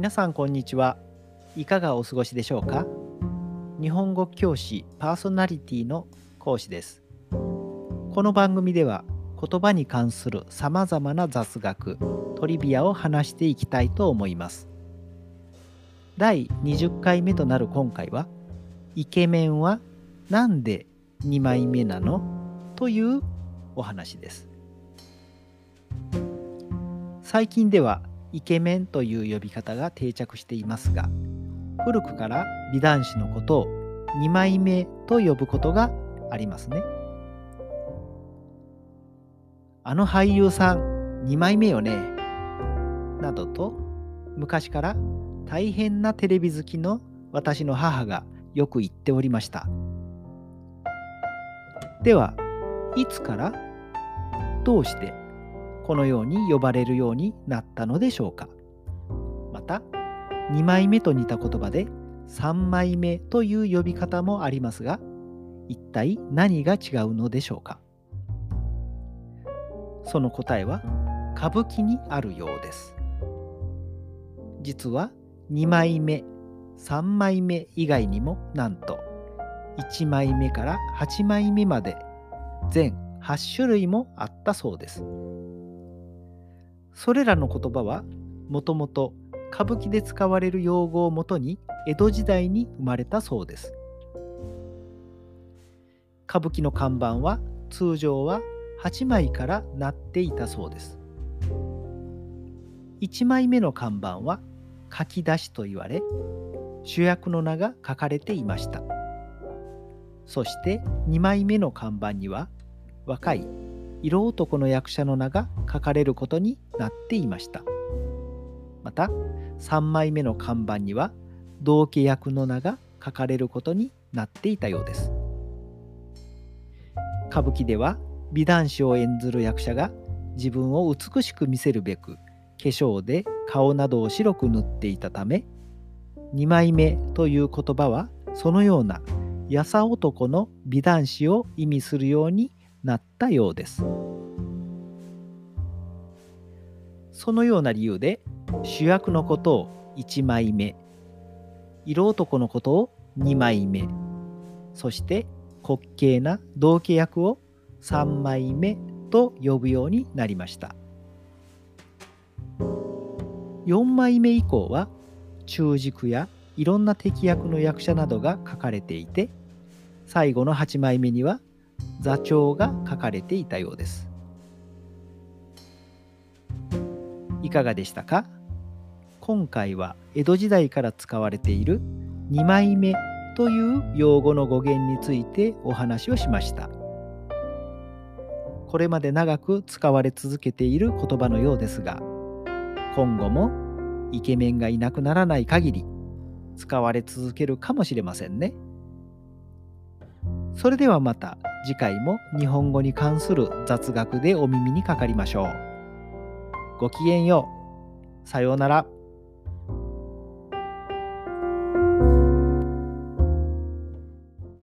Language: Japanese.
皆さんこんにちは。いかがお過ごしでしょうか？日本語教師パーソナリティの講師です。この番組では言葉に関するさまざまな雑学、トリビアを話していきたいと思います。第20回目となる今回は、イケメンはなんで2枚目なの？というお話です。最近ではイケメンという呼び方が定着していますが古くから美男子のことを2枚目と呼ぶことがありますね。あの俳優さん2枚目よねなどと昔から大変なテレビ好きの私の母がよく言っておりました。ではいつからどうしてこのように呼ばれるようになったのでしょうか。また2枚目と似た言葉で3枚目という呼び方もありますが一体何が違うのでしょうか。その答えは歌舞伎にあるようです。実は2枚目3枚目以外にもなんと1枚目から8枚目まで全8種類もあったそうです。それらの言葉はもともと歌舞伎で使われる用語をもとに江戸時代に生まれたそうです。歌舞伎の看板は通常は8枚からなっていたそうです。1枚目の看板は書き出しと言われ主役の名が書かれていました。そして2枚目の看板には若い色男の役者の名が書かれることになっていました。また3枚目の看板には同家役の名が書かれることになっていたようです。歌舞伎では美男子を演ずる役者が自分を美しく見せるべく化粧で顔などを白く塗っていたため2枚目という言葉はそのようなやさ男の美男子を意味するようになったようです。そのような理由で主役のことを1枚目色男のことを2枚目そして滑稽な同家役を3枚目と呼ぶようになりました4枚目以降は中軸やいろんな敵役の役者などが書かれていて最後の8枚目には座長が書かれていたようです。いかがでしたか？今回は江戸時代から使われている2枚目という用語の語源についてお話をしました。これまで長く使われ続けている言葉のようですが今後もイケメンがいなくならない限り使われ続けるかもしれませんね。それではまた次回も日本語に関する雑学でお耳にかかりましょう。ごきげんよう。さようなら。